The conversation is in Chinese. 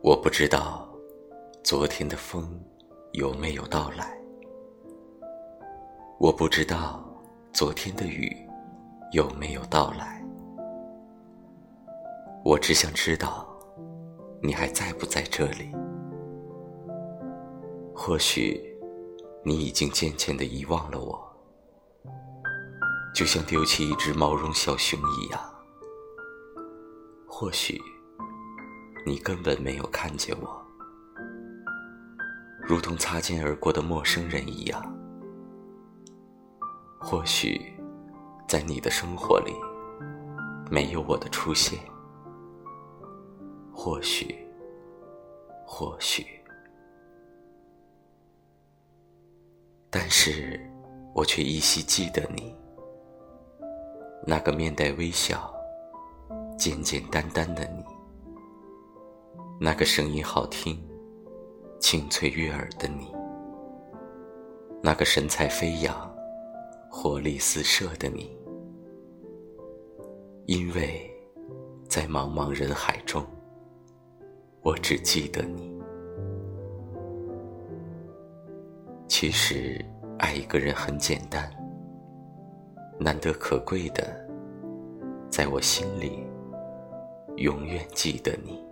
我不知道昨天的风有没有到来，我不知道昨天的雨有没有到来，我只想知道你还在不在这里。或许你已经渐渐的遗忘了我，就像丢弃一只毛绒小熊一样。或许。你根本没有看见我，如同擦肩而过的陌生人一样。或许，在你的生活里，没有我的出现。或许，或许，但是我却依稀记得你，那个面带微笑、简简单单的你。那个声音好听、清脆悦耳的你，那个神采飞扬、活力四射的你，因为，在茫茫人海中，我只记得你。其实，爱一个人很简单，难得可贵的，在我心里，永远记得你。